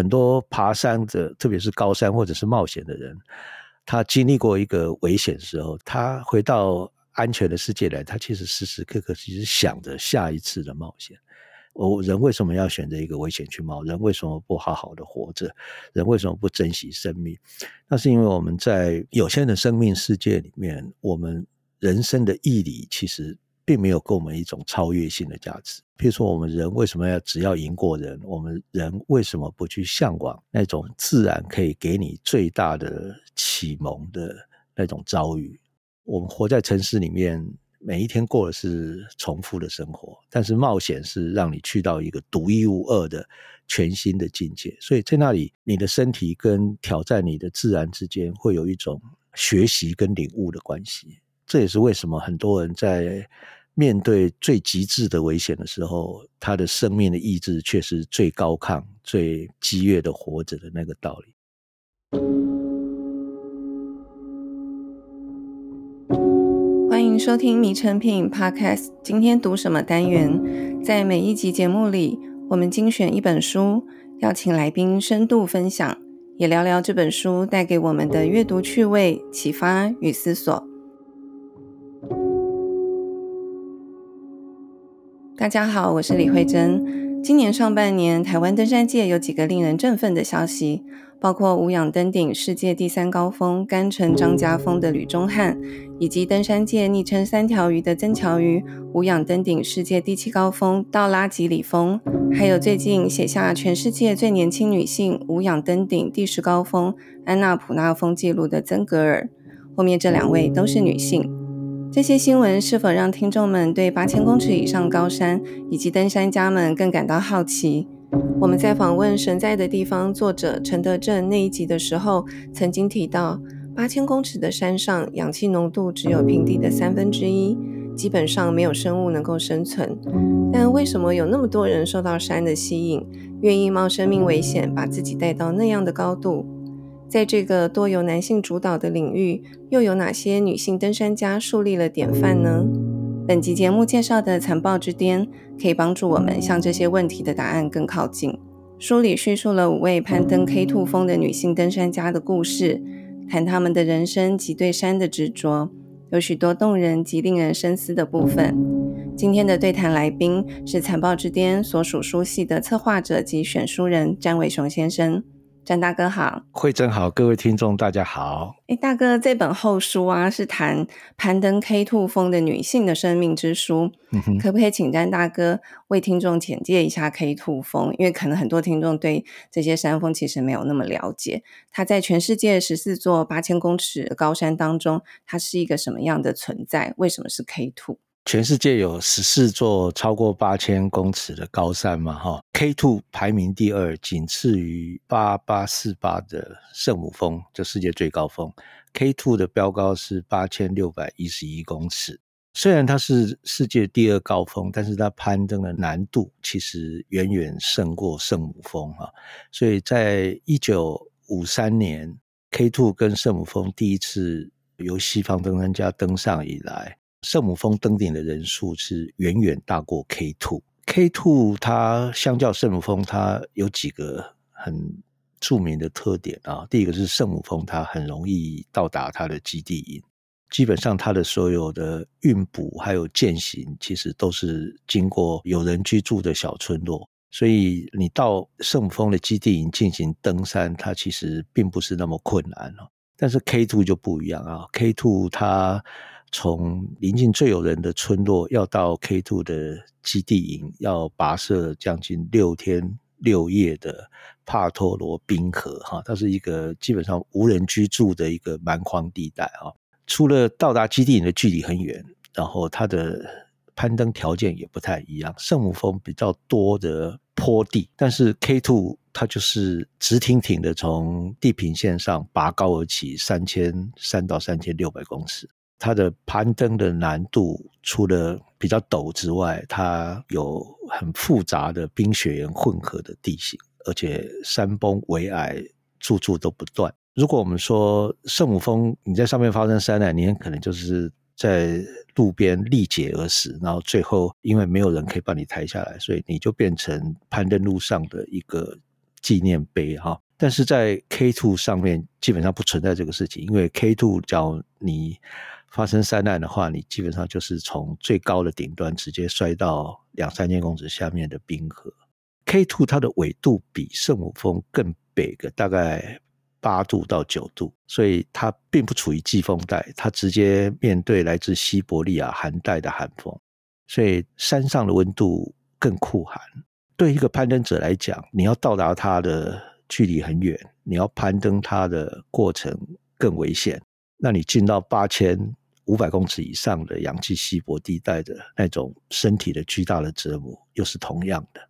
很多爬山的，特别是高山或者是冒险的人，他经历过一个危险的时候，他回到安全的世界来，他其实时时刻刻其实想着下一次的冒险。我人为什么要选择一个危险去冒？人为什么不好好的活着？人为什么不珍惜生命？那是因为我们在有限的生命世界里面，我们人生的义理其实并没有给我们一种超越性的价值。譬如说，我们人为什么要只要赢过人？我们人为什么不去向往那种自然可以给你最大的启蒙的那种遭遇？我们活在城市里面。每一天过的是重复的生活，但是冒险是让你去到一个独一无二的全新的境界。所以在那里，你的身体跟挑战你的自然之间会有一种学习跟领悟的关系。这也是为什么很多人在面对最极致的危险的时候，他的生命的意志却是最高亢、最激越的活着的那个道理。欢迎收听《迷诚品 Podcast》。今天读什么单元？在每一集节目里，我们精选一本书，邀请来宾深度分享，也聊聊这本书带给我们的阅读趣味、启发与思索。大家好，我是李慧珍。今年上半年，台湾登山界有几个令人振奋的消息，包括无氧登顶世界第三高峰甘城张家峰的吕忠汉，以及登山界昵称“三条鱼”的曾乔瑜无氧登顶世界第七高峰道拉吉里峰，还有最近写下全世界最年轻女性无氧登顶第十高峰安娜普纳峰纪录的曾格尔。后面这两位都是女性。这些新闻是否让听众们对八千公尺以上高山以及登山家们更感到好奇？我们在访问《神在的地方》作者陈德正那一集的时候，曾经提到，八千公尺的山上氧气浓度只有平地的三分之一，基本上没有生物能够生存。但为什么有那么多人受到山的吸引，愿意冒生命危险把自己带到那样的高度？在这个多由男性主导的领域，又有哪些女性登山家树立了典范呢？本集节目介绍的《残暴之巅》可以帮助我们向这些问题的答案更靠近。书里叙述了五位攀登 K2 峰的女性登山家的故事，谈她们的人生及对山的执着，有许多动人及令人深思的部分。今天的对谈来宾是《残暴之巅》所属书系的策划者及选书人詹伟雄先生。詹大哥好，慧珍好，各位听众大家好。哎，大哥，这本厚书啊是谈攀登 K Two 峰的女性的生命之书，嗯，可不可以请詹大哥为听众简介一下 K Two 峰？因为可能很多听众对这些山峰其实没有那么了解。它在全世界十四座八千公尺的高山当中，它是一个什么样的存在？为什么是 K2？全世界有十四座超过八千公尺的高山嘛，哈，K2 排名第二，仅次于八八四八的圣母峰，这世界最高峰。K2 的标高是八千六百一十一公尺，虽然它是世界第二高峰，但是它攀登的难度其实远远胜过圣母峰，哈。所以在一九五三年，K2 跟圣母峰第一次由西方登山家登上以来。圣母峰登顶的人数是远远大过 K Two。K Two，它相较圣母峰，它有几个很著名的特点啊。第一个是圣母峰，它很容易到达它的基地营，基本上它的所有的运补还有健行，其实都是经过有人居住的小村落，所以你到圣母峰的基地营进行登山，它其实并不是那么困难。但是 K Two 就不一样啊，K Two 它从临近最有人的村落要到 K Two 的基地营，要跋涉将近六天六夜的帕托罗冰河，哈，它是一个基本上无人居住的一个蛮荒地带啊。除了到达基地营的距离很远，然后它的攀登条件也不太一样。圣母峰比较多的坡地，但是 K Two 它就是直挺挺的从地平线上拔高而起，三千三到三千六百公尺。它的攀登的难度除了比较陡之外，它有很复杂的冰雪岩混合的地形，而且山崩围矮处处都不断。如果我们说圣母峰你在上面发生山难，你很可能就是在路边力竭而死，然后最后因为没有人可以把你抬下来，所以你就变成攀登路上的一个纪念碑哈。但是在 K2 上面基本上不存在这个事情，因为 K2 只要你发生山难的话，你基本上就是从最高的顶端直接摔到两三千公尺下面的冰河。K2 它的纬度比圣母峰更北个大概八度到九度，所以它并不处于季风带，它直接面对来自西伯利亚寒带的寒风，所以山上的温度更酷寒。对一个攀登者来讲，你要到达它的距离很远，你要攀登它的过程更危险。那你进到八千五百公尺以上的氧气稀薄地带的那种身体的巨大的折磨，又是同样的。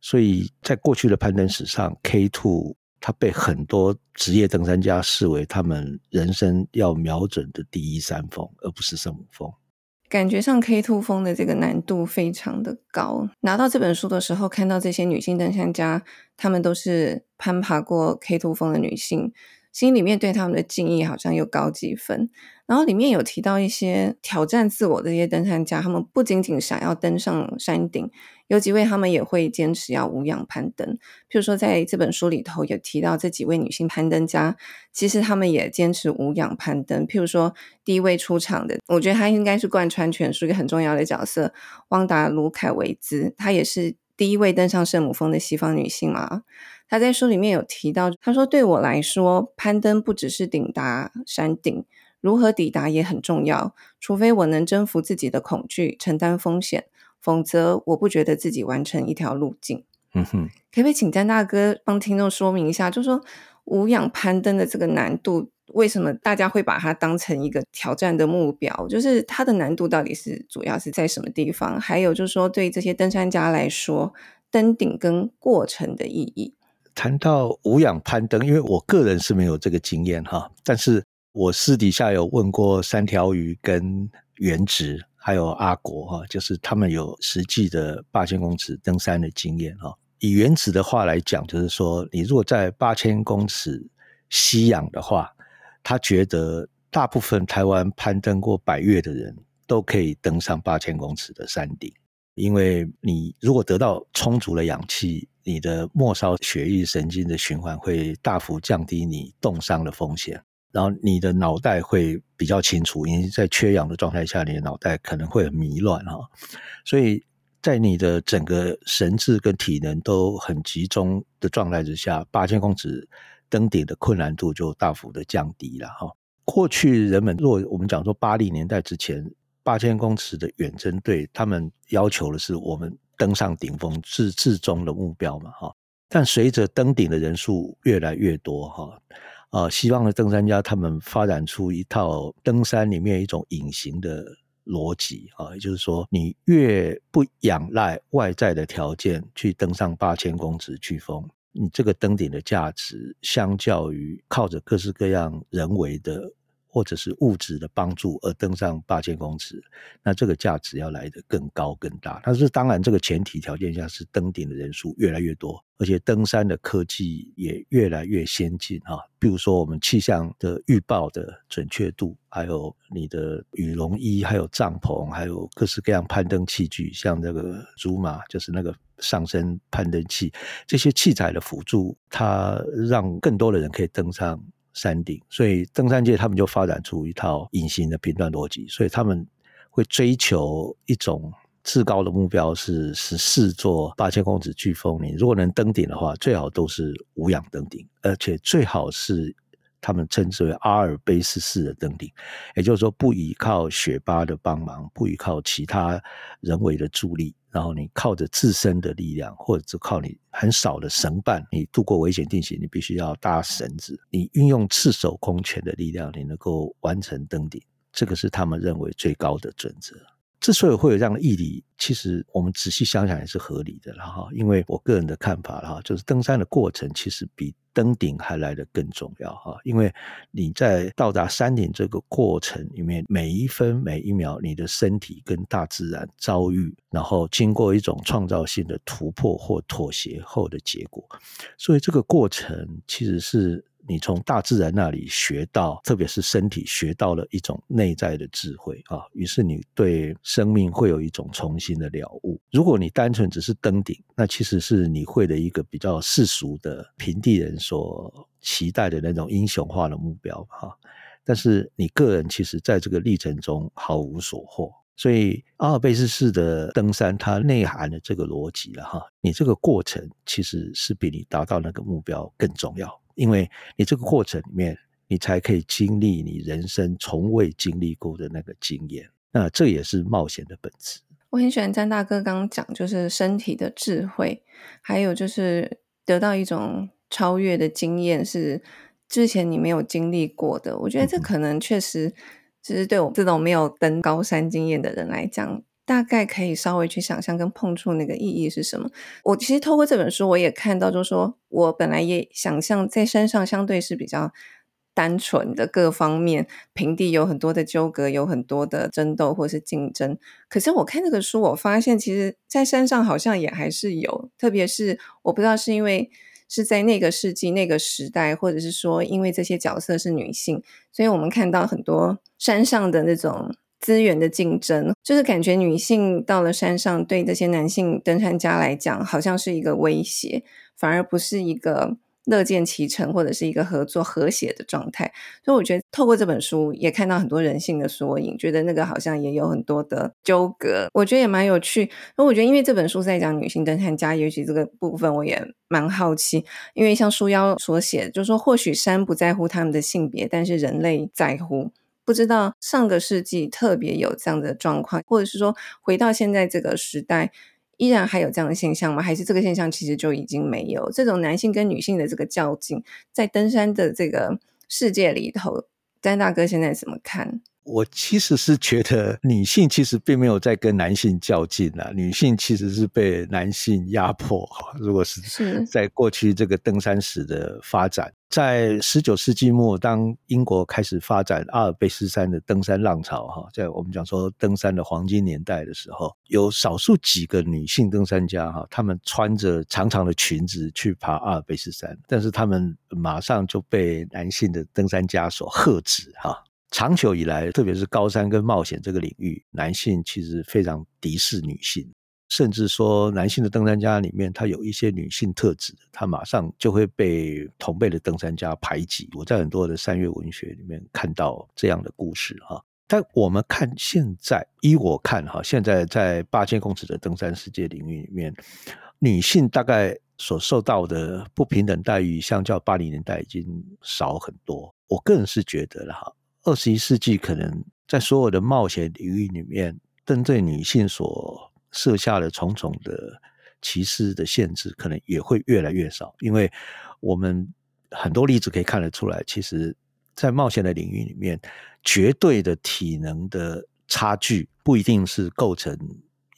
所以在过去的攀登史上，K Two 它被很多职业登山家视为他们人生要瞄准的第一山峰，而不是圣母峰。感觉上，K Two 峰的这个难度非常的高。拿到这本书的时候，看到这些女性登山家，她们都是攀爬过 K Two 峰的女性。心里面对他们的敬意好像又高几分，然后里面有提到一些挑战自我的一些登山家，他们不仅仅想要登上山顶，有几位他们也会坚持要无氧攀登。譬如说，在这本书里头有提到这几位女性攀登家，其实他们也坚持无氧攀登。譬如说，第一位出场的，我觉得她应该是贯穿全书一个很重要的角色，汪达·卢凯维兹，她也是第一位登上圣母峰的西方女性嘛。他在书里面有提到，他说：“对我来说，攀登不只是抵达山顶，如何抵达也很重要。除非我能征服自己的恐惧，承担风险，否则我不觉得自己完成一条路径。”嗯哼，可不可以请詹大哥帮听众说明一下，就是说无氧攀登的这个难度，为什么大家会把它当成一个挑战的目标？就是它的难度到底是主要是在什么地方？还有就是说，对这些登山家来说，登顶跟过程的意义。谈到无氧攀登，因为我个人是没有这个经验哈，但是我私底下有问过三条鱼跟原植，还有阿国哈，就是他们有实际的八千公尺登山的经验哈。以原子的话来讲，就是说你如果在八千公尺吸氧的话，他觉得大部分台湾攀登过百岳的人都可以登上八千公尺的山顶，因为你如果得到充足的氧气。你的末梢血液神经的循环会大幅降低你冻伤的风险，然后你的脑袋会比较清楚，因为在缺氧的状态下，你的脑袋可能会很迷乱哈，所以在你的整个神智跟体能都很集中的状态之下，八千公尺登顶的困难度就大幅的降低了哈。过去人们若我们讲说八零年代之前，八千公尺的远征队，他们要求的是我们。登上顶峰是至终的目标嘛？哈，但随着登顶的人数越来越多，哈，啊，西方的登山家他们发展出一套登山里面一种隐形的逻辑啊，也就是说，你越不仰赖外在的条件去登上八千公尺巨峰，你这个登顶的价值，相较于靠着各式各样人为的。或者是物质的帮助而登上八千公尺，那这个价值要来得更高更大。但是当然，这个前提条件下是登顶的人数越来越多，而且登山的科技也越来越先进啊。比如说，我们气象的预报的准确度，还有你的羽绒衣，还有帐篷，还有各式各样攀登器具，像那个竹马就是那个上升攀登器，这些器材的辅助，它让更多的人可以登上。山顶，所以登山界他们就发展出一套隐形的频段逻辑，所以他们会追求一种至高的目标，是十四座八千公尺巨峰。你如果能登顶的话，最好都是无氧登顶，而且最好是他们称之为阿尔卑斯式的登顶，也就是说不依靠雪巴的帮忙，不依靠其他人为的助力。然后你靠着自身的力量，或者是靠你很少的绳伴，你度过危险地形，你必须要搭绳子。你运用赤手空拳的力量，你能够完成登顶，这个是他们认为最高的准则。之所以会有这样的毅力，其实我们仔细想想也是合理的了哈。因为我个人的看法哈，就是登山的过程其实比登顶还来得更重要哈。因为你在到达山顶这个过程里面，每一分每一秒，你的身体跟大自然遭遇，然后经过一种创造性的突破或妥协后的结果。所以这个过程其实是你从大自然那里学到，特别是身体学到了一种内在的智慧啊，于是你对生命会有一种重新的了悟。如果你单纯只是登顶，那其实是你会的一个比较世俗的平地人所期待的那种英雄化的目标哈。但是你个人其实在这个历程中毫无所获。所以阿尔卑斯式的登山，它内涵的这个逻辑了哈，你这个过程其实是比你达到那个目标更重要，因为你这个过程里面，你才可以经历你人生从未经历过的那个经验，那这也是冒险的本质。我很喜欢詹大哥刚刚讲，就是身体的智慧，还有就是得到一种超越的经验，是之前你没有经历过的。我觉得这可能确实。其实对我这种没有登高山经验的人来讲，大概可以稍微去想象跟碰触那个意义是什么。我其实透过这本书，我也看到，就是说我本来也想象在山上相对是比较单纯的，各方面平地有很多的纠葛，有很多的争斗或是竞争。可是我看这个书，我发现其实在山上好像也还是有，特别是我不知道是因为。是在那个世纪、那个时代，或者是说，因为这些角色是女性，所以我们看到很多山上的那种资源的竞争，就是感觉女性到了山上，对这些男性登山家来讲，好像是一个威胁，反而不是一个。乐见其成，或者是一个合作和谐的状态，所以我觉得透过这本书也看到很多人性的缩影，觉得那个好像也有很多的纠葛，我觉得也蛮有趣。那我觉得因为这本书在讲女性登山家，尤其这个部分我也蛮好奇，因为像书腰所写，就是说或许山不在乎他们的性别，但是人类在乎。不知道上个世纪特别有这样的状况，或者是说回到现在这个时代。依然还有这样的现象吗？还是这个现象其实就已经没有？这种男性跟女性的这个较劲，在登山的这个世界里头，詹大哥现在怎么看？我其实是觉得女性其实并没有在跟男性较劲啊，女性其实是被男性压迫。如果是在过去这个登山史的发展，在十九世纪末，当英国开始发展阿尔卑斯山的登山浪潮，哈，在我们讲说登山的黄金年代的时候，有少数几个女性登山家，哈，她们穿着长长的裙子去爬阿尔卑斯山，但是她们马上就被男性的登山家所喝止，哈。长久以来，特别是高山跟冒险这个领域，男性其实非常敌视女性，甚至说男性的登山家里面，他有一些女性特质，他马上就会被同辈的登山家排挤。我在很多的山岳文学里面看到这样的故事哈。但我们看现在，依我看哈，现在在八千公尺的登山世界领域里面，女性大概所受到的不平等待遇，相较八零年代已经少很多。我个人是觉得了哈。二十一世纪可能在所有的冒险领域里面，针对女性所设下的重重的歧视的限制，可能也会越来越少。因为我们很多例子可以看得出来，其实，在冒险的领域里面，绝对的体能的差距不一定是构成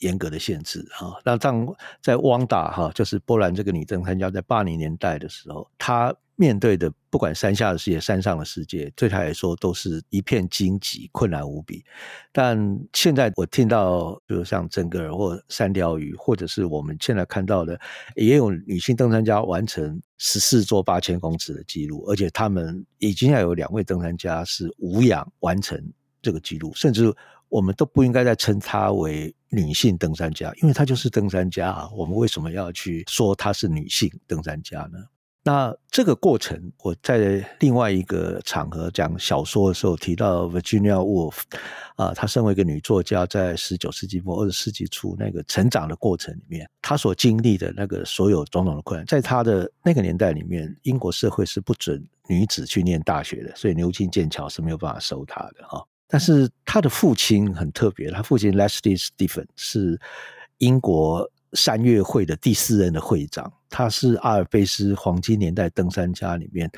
严格的限制啊。那当在汪达哈，就是波兰这个女登山家，在八零年代的时候，她。面对的不管山下的世界、山上的世界，对他来说都是一片荆棘，困难无比。但现在我听到，比如像曾格尔或山鯛鱼，或者是我们现在看到的，也有女性登山家完成十四座八千公尺的记录，而且他们已经要有两位登山家是无氧完成这个记录，甚至我们都不应该再称她为女性登山家，因为她就是登山家啊。我们为什么要去说她是女性登山家呢？那这个过程，我在另外一个场合讲小说的时候提到 Virginia Woolf 啊，她身为一个女作家，在十九世纪末二十世纪初那个成长的过程里面，她所经历的那个所有种种的困难，在她的那个年代里面，英国社会是不准女子去念大学的，所以牛津、剑桥是没有办法收她的哈。但是她的父亲很特别，她父亲 Leslie Stephen 是英国。山岳会的第四任的会长，他是阿尔卑斯黄金年代登山家里面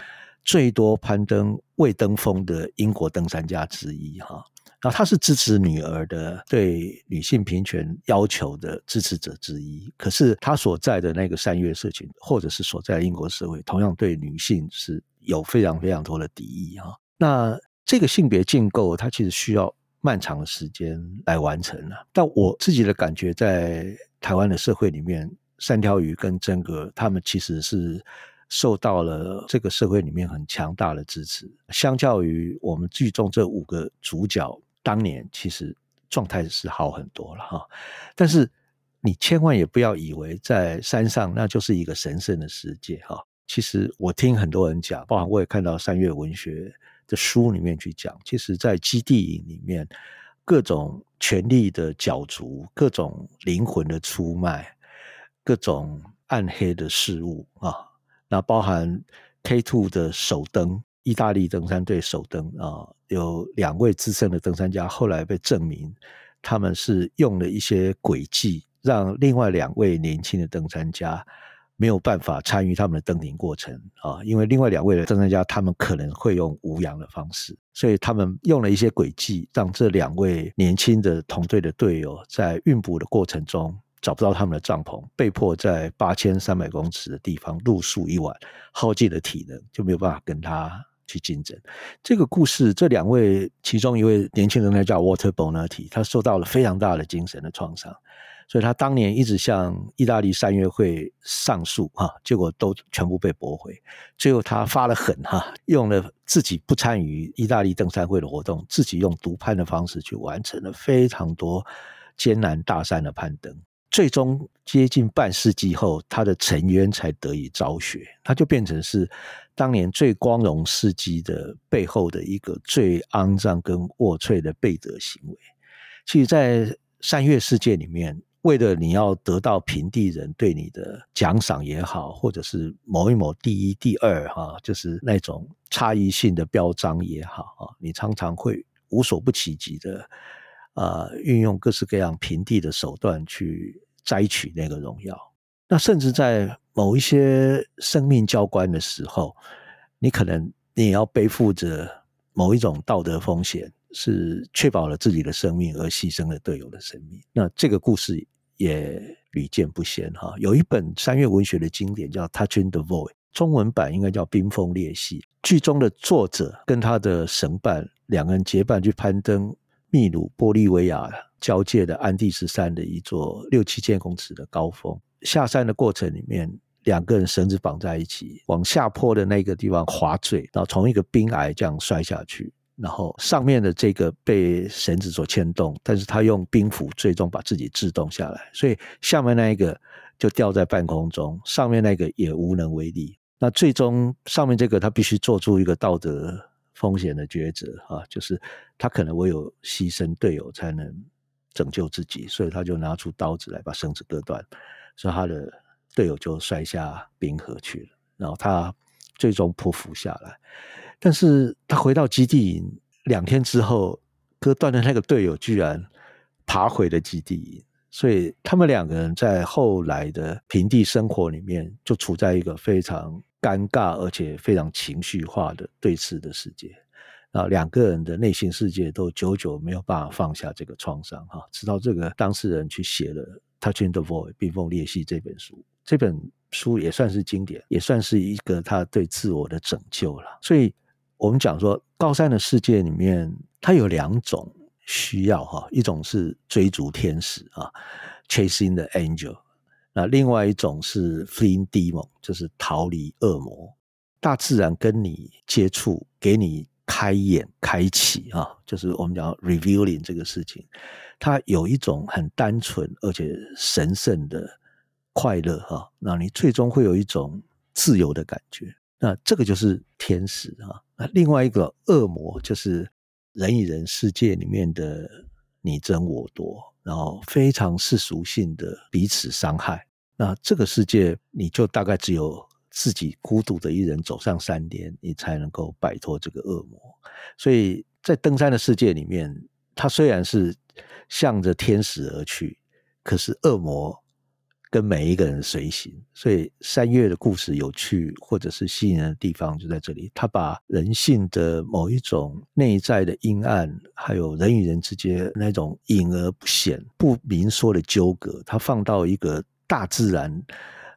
最多攀登未登峰的英国登山家之一哈。然后他是支持女儿的对女性平权要求的支持者之一。可是他所在的那个山岳社群，或者是所在的英国社会，同样对女性是有非常非常多的敌意哈。那这个性别建构，它其实需要漫长的时间来完成了。但我自己的感觉在。台湾的社会里面，三条鱼跟曾格，他们其实是受到了这个社会里面很强大的支持。相较于我们剧中这五个主角，当年其实状态是好很多了哈。但是你千万也不要以为在山上那就是一个神圣的世界哈。其实我听很多人讲，包含我也看到三月文学的书里面去讲，其实在基地营里面各种权力的角逐，各种灵魂的出卖，各种暗黑的事物啊。那包含 K two 的首登，意大利登山队首登啊，有两位资深的登山家，后来被证明他们是用了一些诡计，让另外两位年轻的登山家没有办法参与他们的登顶过程啊，因为另外两位的登山家他们可能会用无氧的方式，所以他们用了一些诡计，让这两位年轻的同队的队友在运补的过程中。找不到他们的帐篷，被迫在八千三百公尺的地方露宿一晚，耗尽了体能，就没有办法跟他去竞争。这个故事，这两位其中一位年轻人呢叫 Water Bonatti，他受到了非常大的精神的创伤，所以他当年一直向意大利三月会上诉哈，结果都全部被驳回。最后他发了狠哈，用了自己不参与意大利登山会的活动，自己用独攀的方式去完成了非常多艰难大山的攀登。最终接近半世纪后，他的沉冤才得以昭雪，他就变成是当年最光荣事迹的背后的一个最肮脏跟龌龊的背德行为。其实，在三月世界里面，为了你要得到平地人对你的奖赏也好，或者是某一某第一、第二，哈，就是那种差异性的标章也好，啊，你常常会无所不其极的。啊、运用各式各样平地的手段去摘取那个荣耀，那甚至在某一些生命交关的时候，你可能你也要背负着某一种道德风险，是确保了自己的生命而牺牲了队友的生命。那这个故事也屡见不鲜哈。有一本山岳文学的经典叫《Touching the Void》，中文版应该叫《冰封裂隙》。剧中的作者跟他的绳伴两个人结伴去攀登。秘鲁、玻利维亚交界的安第斯山的一座六七千公尺的高峰，下山的过程里面，两个人绳子绑在一起，往下坡的那个地方滑坠，然后从一个冰崖这样摔下去，然后上面的这个被绳子所牵动，但是他用冰斧最终把自己制动下来，所以下面那一个就吊在半空中，上面那个也无能为力。那最终上面这个他必须做出一个道德。风险的抉择啊，就是他可能唯有牺牲队友才能拯救自己，所以他就拿出刀子来把绳子割断，所以他的队友就摔下冰河去了，然后他最终匍匐下来，但是他回到基地营两天之后，割断的那个队友居然爬回了基地营，所以他们两个人在后来的平地生活里面就处在一个非常。尴尬而且非常情绪化的对峙的世界，啊，两个人的内心世界都久久没有办法放下这个创伤，哈，直到这个当事人去写了《Touching the Void》冰封裂隙这本书，这本书也算是经典，也算是一个他对自我的拯救了。所以，我们讲说高山的世界里面，它有两种需要，哈，一种是追逐天使啊，Chasing the Angel。那另外一种是 fleeing demon，就是逃离恶魔。大自然跟你接触，给你开眼、开启啊，就是我们讲 revealing 这个事情，它有一种很单纯而且神圣的快乐哈。那你最终会有一种自由的感觉。那这个就是天使啊。另外一个恶魔，就是人与人世界里面的你争我夺。然后非常世俗性的彼此伤害，那这个世界你就大概只有自己孤独的一人走上山巅，你才能够摆脱这个恶魔。所以在登山的世界里面，它虽然是向着天使而去，可是恶魔。跟每一个人随行，所以三月的故事有趣或者是吸引人的地方就在这里。他把人性的某一种内在的阴暗，还有人与人之间那种隐而不显、不明说的纠葛，他放到一个大自然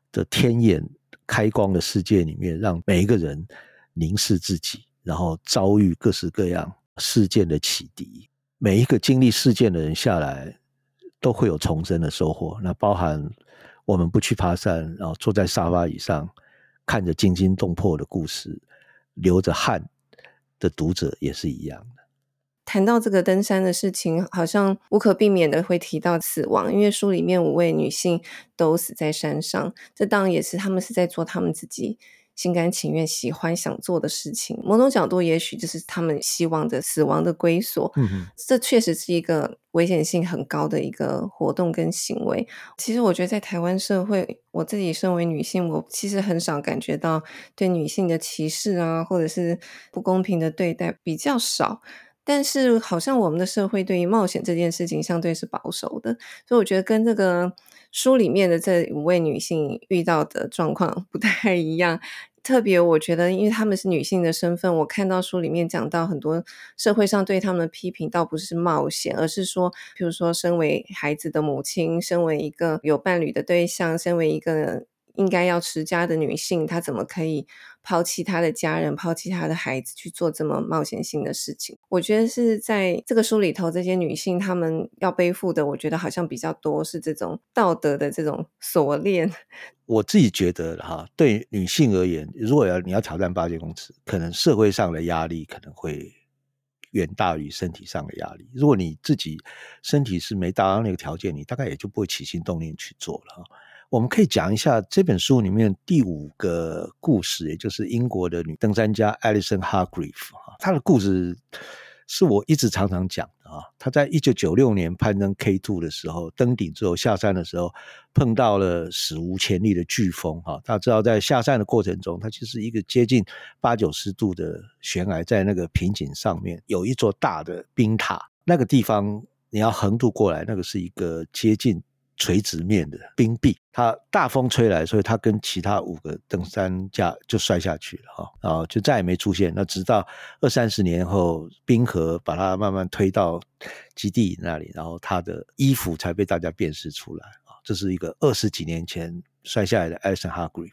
的天眼开光的世界里面，让每一个人凝视自己，然后遭遇各式各样事件的启迪。每一个经历事件的人下来，都会有重生的收获。那包含。我们不去爬山，然后坐在沙发椅上看着惊心动魄的故事，流着汗的读者也是一样的。谈到这个登山的事情，好像无可避免的会提到死亡，因为书里面五位女性都死在山上，这当然也是他们是在做他们自己心甘情愿、喜欢想做的事情。某种角度，也许就是他们希望的死亡的归所。嗯哼，这确实是一个危险性很高的一个活动跟行为。其实，我觉得在台湾社会，我自己身为女性，我其实很少感觉到对女性的歧视啊，或者是不公平的对待比较少。但是，好像我们的社会对于冒险这件事情相对是保守的，所以我觉得跟这个书里面的这五位女性遇到的状况不太一样。特别，我觉得，因为她们是女性的身份，我看到书里面讲到很多社会上对她们的批评，倒不是冒险，而是说，比如说，身为孩子的母亲，身为一个有伴侣的对象，身为一个。应该要持家的女性，她怎么可以抛弃她的家人、抛弃她的孩子去做这么冒险性的事情？我觉得是在这个书里头，这些女性她们要背负的，我觉得好像比较多是这种道德的这种锁链。我自己觉得哈，对女性而言，如果要你要挑战八千公尺，可能社会上的压力可能会远大于身体上的压力。如果你自己身体是没达到那个条件，你大概也就不会起心动念去做了。我们可以讲一下这本书里面第五个故事，也就是英国的女登山家 Alison Hargreaves。她的故事是我一直常常讲的啊。她在一九九六年攀登 K2 的时候，登顶之后下山的时候，碰到了史无前例的飓风。哈，大家知道在下山的过程中，它其实一个接近八九十度的悬崖，在那个瓶颈上面有一座大的冰塔，那个地方你要横渡过来，那个是一个接近。垂直面的冰壁，它大风吹来，所以它跟其他五个登山家就摔下去了哈，然后就再也没出现。那直到二三十年后，冰河把它慢慢推到基地那里，然后他的衣服才被大家辨识出来啊。这是一个二十几年前摔下来的 Alison Hargreaves。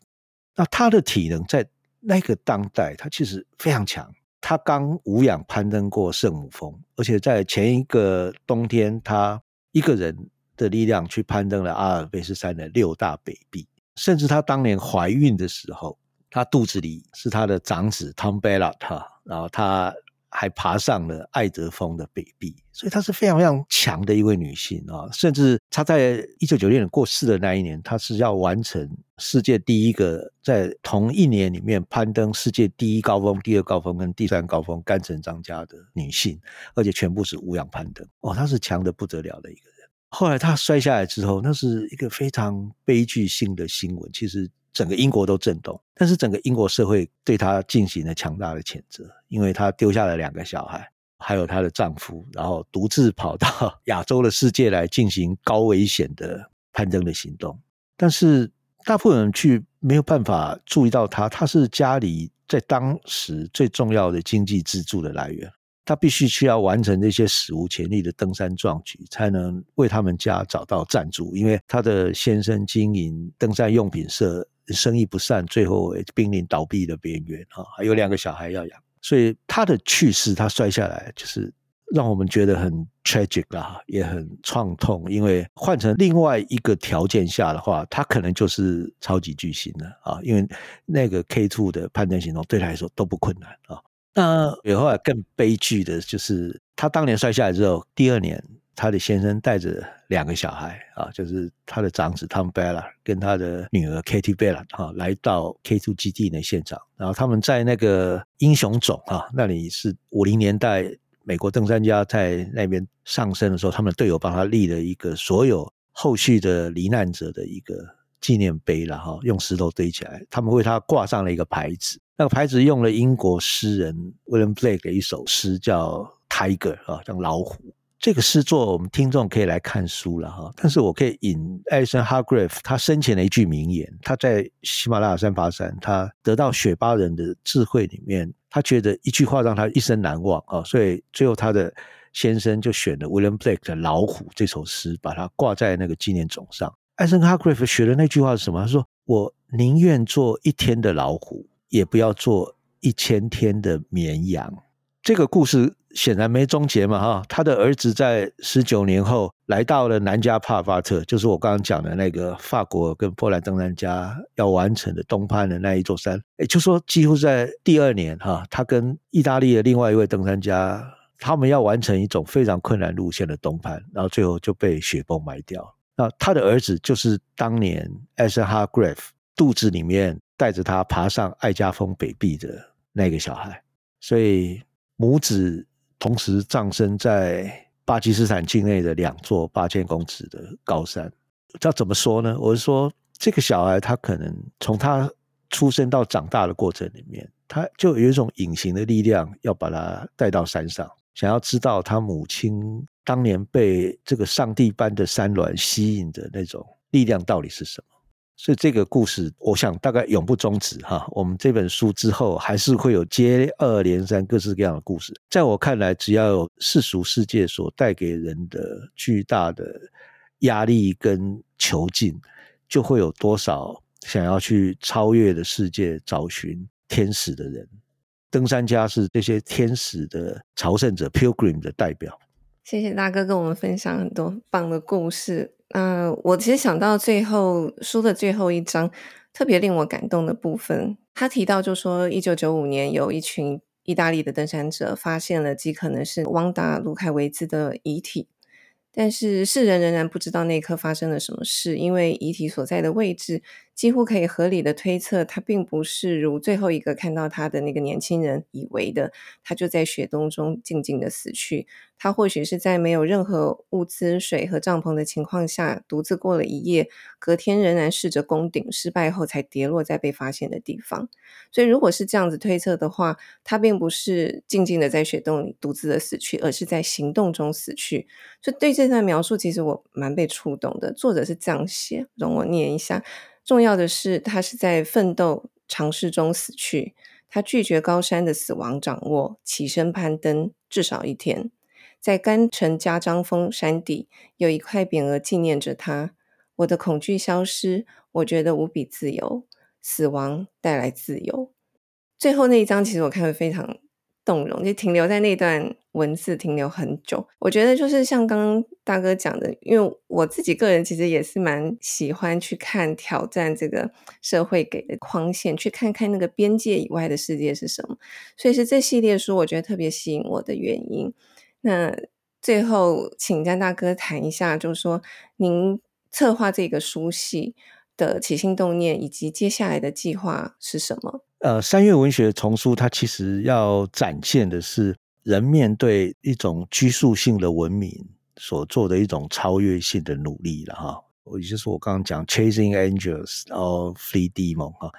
那他的体能在那个当代，他其实非常强。他刚无氧攀登过圣母峰，而且在前一个冬天，他一个人。的力量去攀登了阿尔卑斯山的六大北壁，甚至她当年怀孕的时候，她肚子里是她的长子 Tom Bellat 哈，然后她还爬上了爱德峰的北壁，所以她是非常非常强的一位女性啊！甚至她在一九九六年过世的那一年，她是要完成世界第一个在同一年里面攀登世界第一高峰、第二高峰跟第三高峰干城章嘉的女性，而且全部是无氧攀登哦，她是强的不得了的一个。后来他摔下来之后，那是一个非常悲剧性的新闻，其实整个英国都震动，但是整个英国社会对他进行了强大的谴责，因为他丢下了两个小孩，还有她的丈夫，然后独自跑到 亚洲的世界来进行高危险的攀登的行动。但是大部分人去没有办法注意到他，他是家里在当时最重要的经济支柱的来源。他必须需要完成这些史无前例的登山壮举，才能为他们家找到赞助。因为他的先生经营登山用品社，生意不善，最后濒临倒闭的边缘啊，还有两个小孩要养。所以他的去世，他摔下来，就是让我们觉得很 tragic 啊，也很创痛。因为换成另外一个条件下的话，他可能就是超级巨星了啊，因为那个 K two 的攀登行动对他来说都不困难啊。那有后来更悲剧的就是，他当年摔下来之后，第二年他的先生带着两个小孩啊，就是他的长子 Tom Bellah 跟他的女儿 Katie Ballard 哈，来到 K2 基地的现场。然后他们在那个英雄冢啊，那里是五零年代美国登山家在那边上升的时候，他们队友帮他立了一个所有后续的罹难者的一个纪念碑了哈，用石头堆起来，他们为他挂上了一个牌子。那个牌子用了英国诗人 William Blake 的一首诗，叫 Tiger 啊，叫老虎。这个诗作我们听众可以来看书了哈。但是我可以引 Alison Hargrave 他生前的一句名言，他在喜马拉雅山爬山，他得到雪巴人的智慧里面，他觉得一句话让他一生难忘啊。所以最后他的先生就选了 William Blake 的老虎这首诗，把它挂在那个纪念塚上。Alison Hargrave 学的那句话是什么？他说：“我宁愿做一天的老虎。”也不要做一千天的绵羊。这个故事显然没终结嘛，哈，他的儿子在十九年后来到了南加帕尔巴特，就是我刚刚讲的那个法国跟波兰登山家要完成的东攀的那一座山，也就是说，几乎在第二年，哈，他跟意大利的另外一位登山家，他们要完成一种非常困难路线的东攀，然后最后就被雪崩埋掉。那他的儿子就是当年 Asher Hargreaves 肚子里面带着他爬上艾加峰北壁的那个小孩，所以。母子同时葬身在巴基斯坦境内的两座八千公尺的高山，这怎么说呢？我是说，这个小孩他可能从他出生到长大的过程里面，他就有一种隐形的力量要把他带到山上，想要知道他母亲当年被这个上帝般的山峦吸引的那种力量到底是什么。所以这个故事，我想大概永不终止哈。我们这本书之后还是会有接二连三各式各样的故事。在我看来，只要有世俗世界所带给人的巨大的压力跟囚禁，就会有多少想要去超越的世界找寻天使的人。登山家是这些天使的朝圣者 （pilgrim） 的代表。谢谢大哥跟我们分享很多棒的故事。嗯、我其实想到最后书的最后一章，特别令我感动的部分，他提到就说，一九九五年有一群意大利的登山者发现了极可能是汪达·卢凯维兹的遗体。但是世人仍然不知道那一刻发生了什么事，因为遗体所在的位置几乎可以合理的推测，他并不是如最后一个看到他的那个年轻人以为的，他就在雪冬中静静的死去。他或许是在没有任何物资、水和帐篷的情况下，独自过了一夜，隔天仍然试着攻顶，失败后才跌落在被发现的地方。所以，如果是这样子推测的话，他并不是静静的在雪洞里独自的死去，而是在行动中死去。所以，对这段描述，其实我蛮被触动的。作者是这样写，容我念一下。重要的是，他是在奋斗尝试中死去。他拒绝高山的死亡掌握，起身攀登至少一天。在甘城加张峰山底有一块匾额纪念着他。我的恐惧消失，我觉得无比自由。死亡带来自由。最后那一章其实我看得非常动容，就停留在那段文字停留很久。我觉得就是像刚刚大哥讲的，因为我自己个人其实也是蛮喜欢去看挑战这个社会给的框线，去看看那个边界以外的世界是什么。所以是这系列书我觉得特别吸引我的原因。那最后，请詹大哥谈一下，就是说您策划这个书系的起心动念，以及接下来的计划是什么？呃，三月文学丛书，它其实要展现的是人面对一种拘束性的文明所做的一种超越性的努力了哈。也就是我刚刚讲 Chasing Angels，然后 Flee Demon 哈，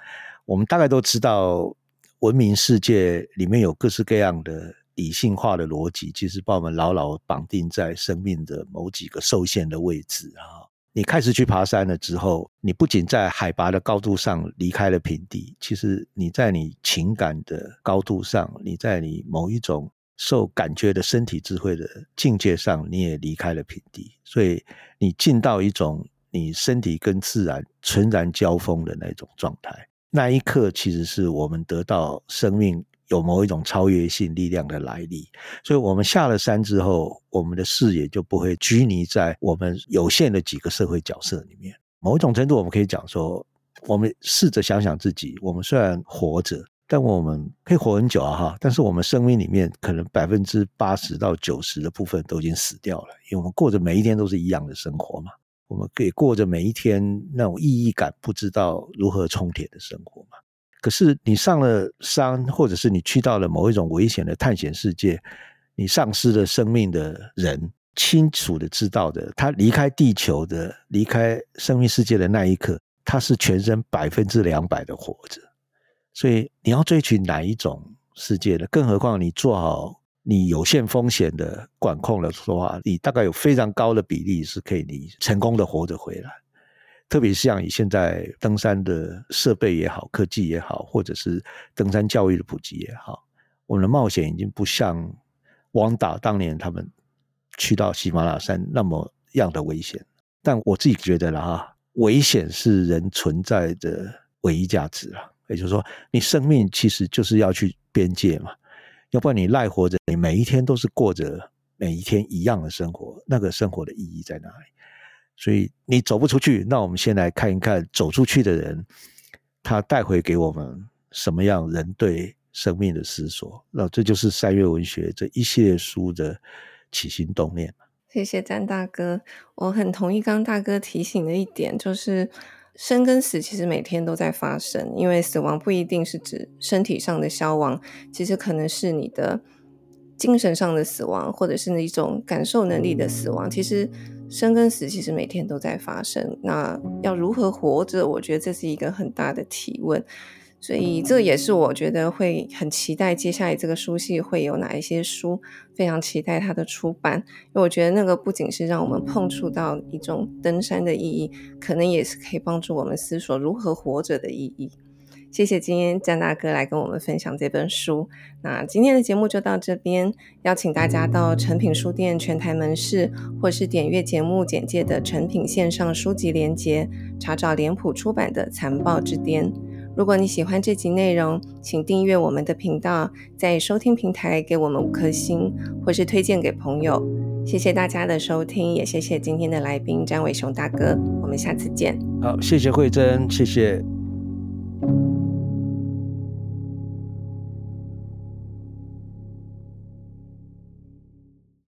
我们大概都知道，文明世界里面有各式各样的。理性化的逻辑，其实把我们牢牢绑定在生命的某几个受限的位置啊！你开始去爬山了之后，你不仅在海拔的高度上离开了平地，其实你在你情感的高度上，你在你某一种受感觉的身体智慧的境界上，你也离开了平地。所以你进到一种你身体跟自然纯然交锋的那种状态，那一刻其实是我们得到生命。有某一种超越性力量的来历，所以我们下了山之后，我们的视野就不会拘泥在我们有限的几个社会角色里面。某一种程度，我们可以讲说，我们试着想想自己，我们虽然活着，但我们可以活很久啊哈，但是我们生命里面可能百分之八十到九十的部分都已经死掉了，因为我们过着每一天都是一样的生活嘛，我们可以过着每一天那种意义感不知道如何充填的生活嘛。可是你上了山，或者是你去到了某一种危险的探险世界，你丧失了生命的人，清楚的知道的，他离开地球的、离开生命世界的那一刻，他是全身百分之两百的活着。所以你要追寻哪一种世界呢？更何况你做好你有限风险的管控了说话，你大概有非常高的比例是可以你成功的活着回来。特别像以现在登山的设备也好，科技也好，或者是登山教育的普及也好，我们的冒险已经不像汪达当年他们去到喜马拉雅山那么样的危险。但我自己觉得了哈，危险是人存在的唯一价值了。也就是说，你生命其实就是要去边界嘛，要不然你赖活着，你每一天都是过着每一天一样的生活，那个生活的意义在哪里？所以你走不出去，那我们先来看一看走出去的人，他带回给我们什么样人对生命的思索。那这就是三月文学这一系列书的起心动念。谢谢詹大哥，我很同意刚大哥提醒的一点，就是生跟死其实每天都在发生，因为死亡不一定是指身体上的消亡，其实可能是你的精神上的死亡，或者是那一种感受能力的死亡。其实生跟死其实每天都在发生，那要如何活着？我觉得这是一个很大的提问。所以这也是我觉得会很期待接下来这个书系会有哪一些书，非常期待它的出版，因为我觉得那个不仅是让我们碰触到一种登山的意义，可能也是可以帮助我们思索如何活着的意义。谢谢今天詹大哥来跟我们分享这本书。那今天的节目就到这边，邀请大家到诚品书店全台门市，或是点阅节目简介的诚品线上书籍连结，查找脸谱出版的《残暴之巅》。如果你喜欢这集内容，请订阅我们的频道，在收听平台给我们五颗星，或是推荐给朋友。谢谢大家的收听，也谢谢今天的来宾詹伟雄大哥。我们下次见。好，谢谢惠珍，谢谢。